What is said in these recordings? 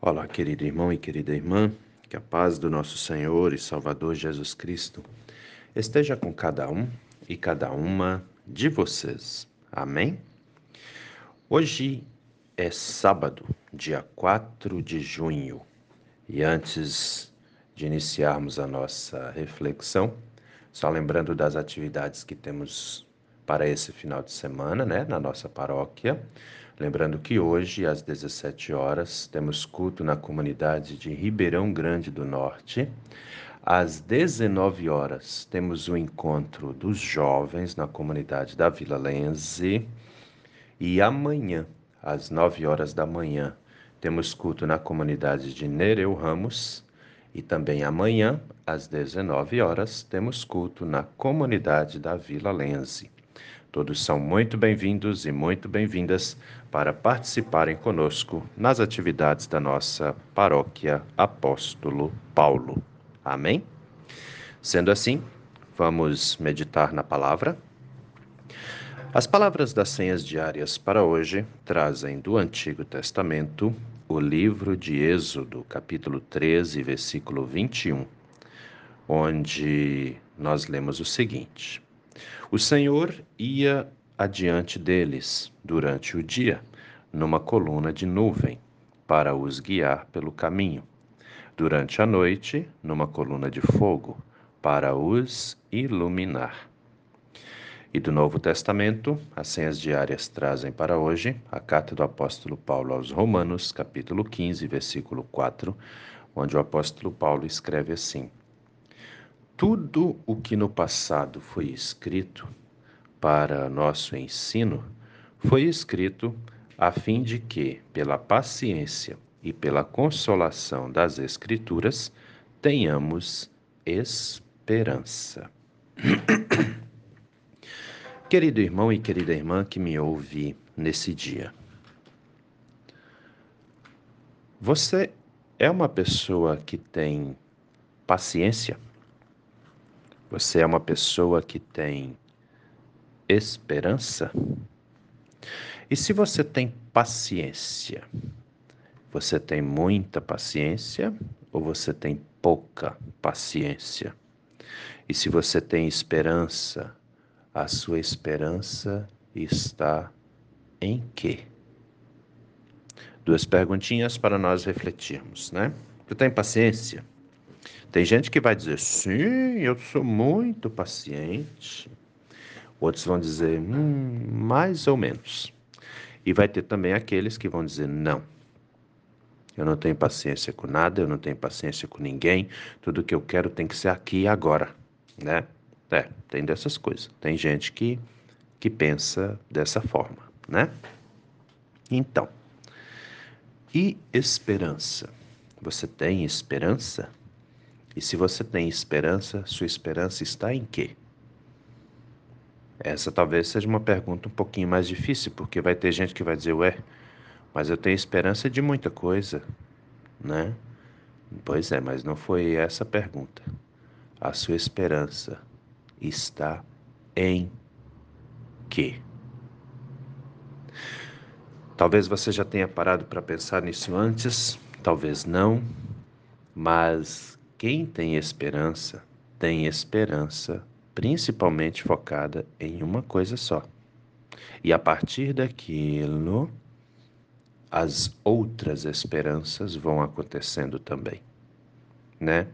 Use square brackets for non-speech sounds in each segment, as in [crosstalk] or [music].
Olá, querido irmão e querida irmã, que a paz do nosso Senhor e Salvador Jesus Cristo esteja com cada um e cada uma de vocês. Amém? Hoje é sábado, dia 4 de junho, e antes de iniciarmos a nossa reflexão, só lembrando das atividades que temos para esse final de semana, né, na nossa paróquia. Lembrando que hoje, às 17 horas, temos culto na comunidade de Ribeirão Grande do Norte. Às 19 horas, temos o encontro dos jovens na comunidade da Vila Lenze. E amanhã, às 9 horas da manhã, temos culto na comunidade de Nereu Ramos. E também amanhã, às 19 horas, temos culto na comunidade da Vila Lenze. Todos são muito bem-vindos e muito bem-vindas para participarem conosco nas atividades da nossa paróquia Apóstolo Paulo. Amém? Sendo assim, vamos meditar na palavra. As palavras das senhas diárias para hoje trazem do Antigo Testamento o livro de Êxodo, capítulo 13, versículo 21, onde nós lemos o seguinte. O Senhor ia adiante deles durante o dia, numa coluna de nuvem, para os guiar pelo caminho. Durante a noite, numa coluna de fogo, para os iluminar. E do Novo Testamento, as senhas diárias trazem para hoje a carta do apóstolo Paulo aos Romanos, capítulo 15, versículo 4, onde o apóstolo Paulo escreve assim: tudo o que no passado foi escrito para nosso ensino foi escrito a fim de que, pela paciência e pela consolação das Escrituras, tenhamos esperança. [clears throat] Querido irmão e querida irmã que me ouve nesse dia, você é uma pessoa que tem paciência? Você é uma pessoa que tem esperança? E se você tem paciência, você tem muita paciência ou você tem pouca paciência? E se você tem esperança, a sua esperança está em quê? Duas perguntinhas para nós refletirmos, né? Você tem paciência? Tem gente que vai dizer, sim, eu sou muito paciente. Outros vão dizer, hum, mais ou menos. E vai ter também aqueles que vão dizer, não. Eu não tenho paciência com nada, eu não tenho paciência com ninguém. Tudo que eu quero tem que ser aqui e agora, né? É, tem dessas coisas. Tem gente que, que pensa dessa forma, né? Então, e esperança? Você tem esperança? E se você tem esperança, sua esperança está em quê? Essa talvez seja uma pergunta um pouquinho mais difícil, porque vai ter gente que vai dizer, ué, mas eu tenho esperança de muita coisa, né? Pois é, mas não foi essa a pergunta. A sua esperança está em quê? Talvez você já tenha parado para pensar nisso antes, talvez não, mas quem tem esperança, tem esperança principalmente focada em uma coisa só. E a partir daquilo, as outras esperanças vão acontecendo também, né?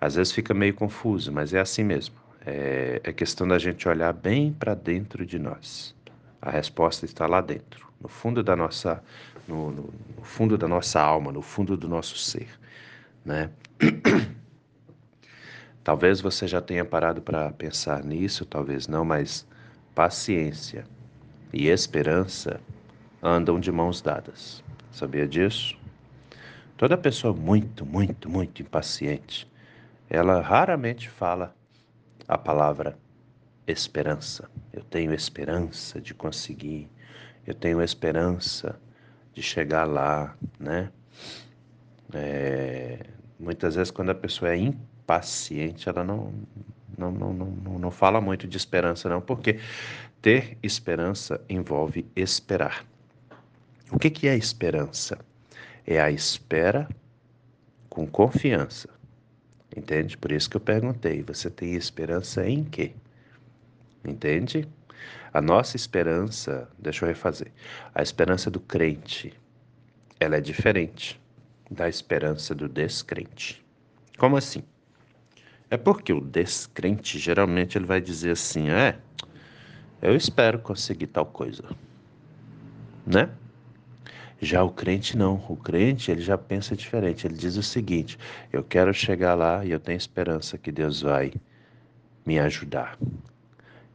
Às vezes fica meio confuso, mas é assim mesmo. É, é questão da gente olhar bem para dentro de nós. A resposta está lá dentro, no fundo da nossa, no, no, no fundo da nossa alma, no fundo do nosso ser, né? [clears throat] Talvez você já tenha parado para pensar nisso, talvez não, mas paciência e esperança andam de mãos dadas. Sabia disso? Toda pessoa muito, muito, muito impaciente, ela raramente fala a palavra esperança. Eu tenho esperança de conseguir, eu tenho esperança de chegar lá, né? É, muitas vezes quando a pessoa é impaciente, paciente, ela não, não, não, não, não fala muito de esperança, não, porque ter esperança envolve esperar. O que, que é esperança? É a espera com confiança. Entende? Por isso que eu perguntei: você tem esperança em quê? Entende? A nossa esperança, deixa eu refazer, a esperança do crente, ela é diferente da esperança do descrente. Como assim? É porque o descrente geralmente ele vai dizer assim: é, eu espero conseguir tal coisa, né? Já o crente não, o crente ele já pensa diferente. Ele diz o seguinte: eu quero chegar lá e eu tenho esperança que Deus vai me ajudar.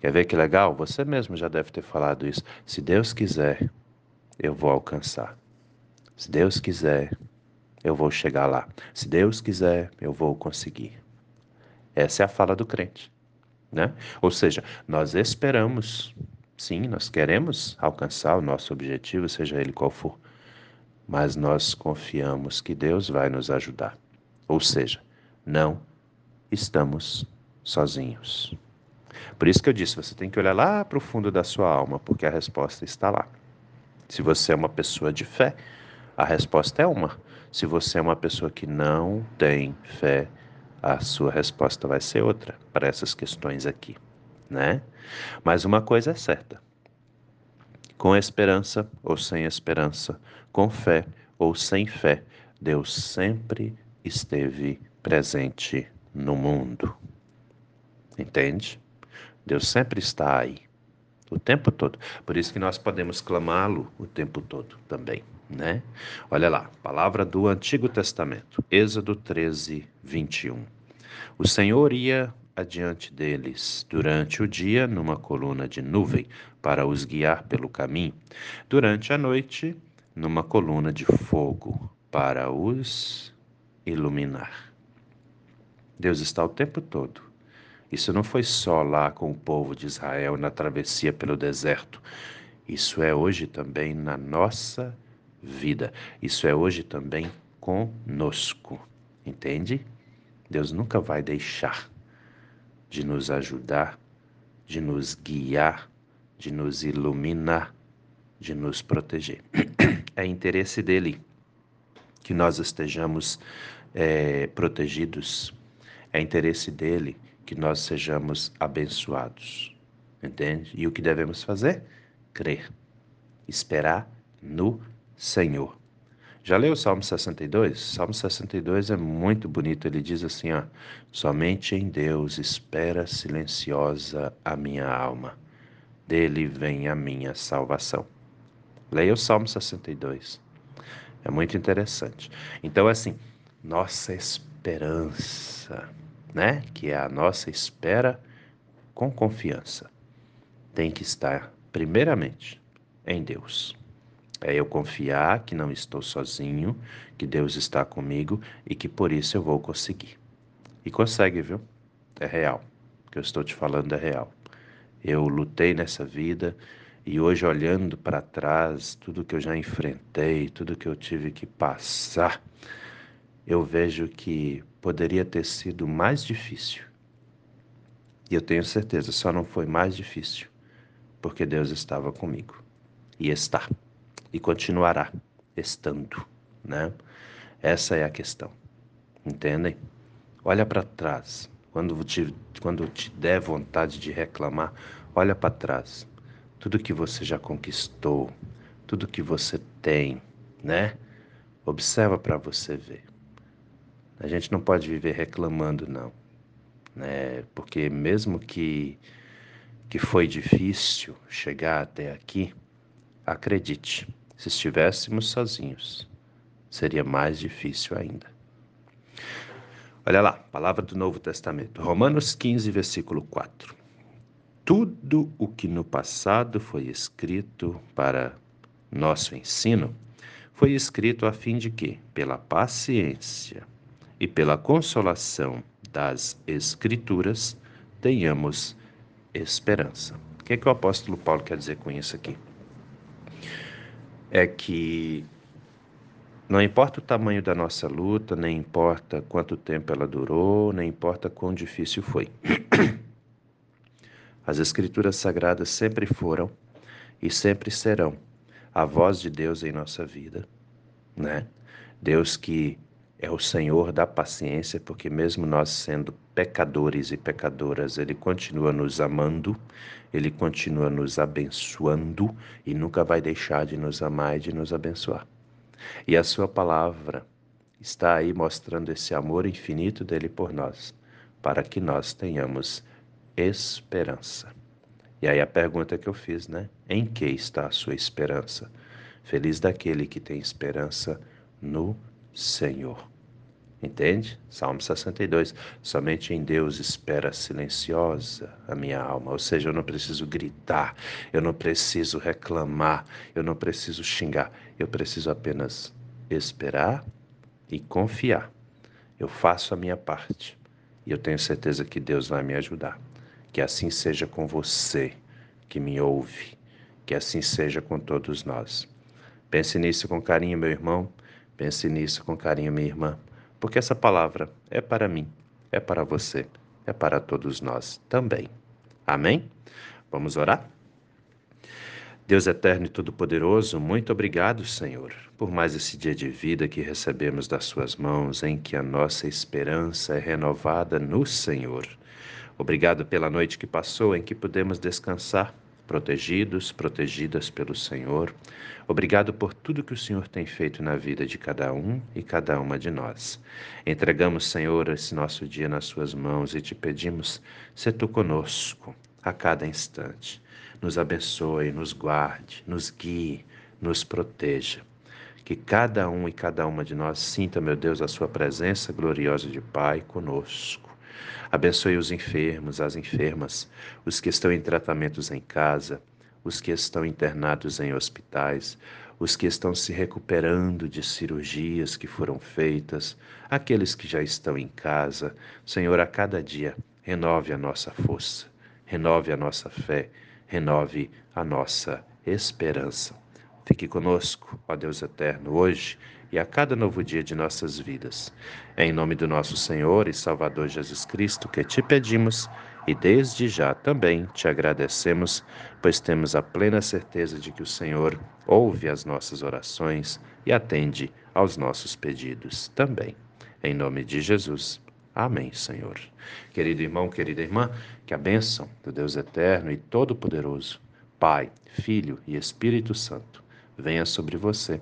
Quer ver que legal? Você mesmo já deve ter falado isso. Se Deus quiser, eu vou alcançar. Se Deus quiser, eu vou chegar lá. Se Deus quiser, eu vou conseguir. Essa é a fala do crente, né? Ou seja, nós esperamos, sim, nós queremos alcançar o nosso objetivo, seja ele qual for, mas nós confiamos que Deus vai nos ajudar. Ou seja, não estamos sozinhos. Por isso que eu disse, você tem que olhar lá para o fundo da sua alma, porque a resposta está lá. Se você é uma pessoa de fé, a resposta é uma. Se você é uma pessoa que não tem fé, a sua resposta vai ser outra para essas questões aqui, né? Mas uma coisa é certa: com esperança ou sem esperança, com fé ou sem fé, Deus sempre esteve presente no mundo. Entende? Deus sempre está aí, o tempo todo. Por isso que nós podemos clamá-lo o tempo todo também né? Olha lá, palavra do Antigo Testamento, Êxodo 13, 21. O Senhor ia adiante deles durante o dia numa coluna de nuvem para os guiar pelo caminho, durante a noite numa coluna de fogo para os iluminar. Deus está o tempo todo. Isso não foi só lá com o povo de Israel na travessia pelo deserto. Isso é hoje também na nossa vida. Isso é hoje também conosco, entende? Deus nunca vai deixar de nos ajudar, de nos guiar, de nos iluminar, de nos proteger. [clears throat] É interesse dele que nós estejamos é, protegidos, é interesse dele que nós sejamos abençoados, entende? E o que devemos fazer? Crer, esperar no Senhor. Já leu o Salmo 62? Salmo 62 é muito bonito. Ele diz assim: ó, somente em Deus espera silenciosa a minha alma, dele vem a minha salvação. Leia o Salmo 62. É muito interessante. Então, assim, nossa esperança, né? Que é a nossa espera com confiança, tem que estar, primeiramente, em Deus. É eu confiar que não estou sozinho, que Deus está comigo e que por isso eu vou conseguir. E consegue, viu? É real. O que eu estou te falando é real. Eu lutei nessa vida e hoje, olhando para trás, tudo que eu já enfrentei, tudo que eu tive que passar, eu vejo que poderia ter sido mais difícil. E eu tenho certeza, só não foi mais difícil porque Deus estava comigo e está e continuará estando, né? Essa é a questão. Entendem? Olha para trás. Quando te, quando te der vontade de reclamar, olha para trás. Tudo que você já conquistou, tudo que você tem, né? Observa para você ver. A gente não pode viver reclamando, não. Né? Porque mesmo que, que foi difícil chegar até aqui, acredite, se estivéssemos sozinhos, seria mais difícil ainda. Olha lá, palavra do Novo Testamento, Romanos 15, versículo 4. Tudo o que no passado foi escrito para nosso ensino foi escrito a fim de que, pela paciência e pela consolação das Escrituras, tenhamos esperança. O que, é que o apóstolo Paulo quer dizer com isso aqui? É que não importa o tamanho da nossa luta, nem importa quanto tempo ela durou, nem importa quão difícil foi. [clears throat] As Escrituras Sagradas sempre foram e sempre serão a voz de Deus em nossa vida, né? Deus que é o Senhor da paciência, porque mesmo nós sendo pecadores e pecadoras, Ele continua nos amando, Ele continua nos abençoando e nunca vai deixar de nos amar e de nos abençoar. E a Sua palavra está aí mostrando esse amor infinito dele por nós, para que nós tenhamos esperança. E aí a pergunta que eu fiz, né? Em que está a sua esperança? Feliz daquele que tem esperança no Senhor. Entende? Salmo 62. Somente em Deus espera silenciosa a minha alma. Ou seja, eu não preciso gritar, eu não preciso reclamar, eu não preciso xingar. Eu preciso apenas esperar e confiar. Eu faço a minha parte e eu tenho certeza que Deus vai me ajudar. Que assim seja com você que me ouve, que assim seja com todos nós. Pense nisso com carinho, meu irmão. Pense nisso com carinho, minha irmã porque essa palavra é para mim, é para você, é para todos nós também. Amém? Vamos orar? Deus eterno e todo-poderoso, muito obrigado, Senhor, por mais esse dia de vida que recebemos das Suas mãos, em que a nossa esperança é renovada no Senhor. Obrigado pela noite que passou, em que pudemos descansar protegidos, protegidas pelo Senhor. Obrigado por tudo que o Senhor tem feito na vida de cada um e cada uma de nós. Entregamos, Senhor, esse nosso dia nas Suas mãos e te pedimos, se tu conosco a cada instante. Nos abençoe, nos guarde, nos guie, nos proteja. Que cada um e cada uma de nós sinta, meu Deus, a Sua presença gloriosa de Pai conosco Abençoe os enfermos, as enfermas, os que estão em tratamentos em casa, os que estão internados em hospitais, os que estão se recuperando de cirurgias que foram feitas, aqueles que já estão em casa. Senhor, a cada dia, renove a nossa força, renove a nossa fé, renove a nossa esperança. Fique conosco, ó Deus eterno, hoje e a cada novo dia de nossas vidas. É em nome do nosso Senhor e Salvador Jesus Cristo que te pedimos e desde já também te agradecemos, pois temos a plena certeza de que o Senhor ouve as nossas orações e atende aos nossos pedidos também. Em nome de Jesus. Amém, Senhor. Querido irmão, querida irmã, que a bênção do Deus eterno e todo-poderoso, Pai, Filho e Espírito Santo, venha sobre você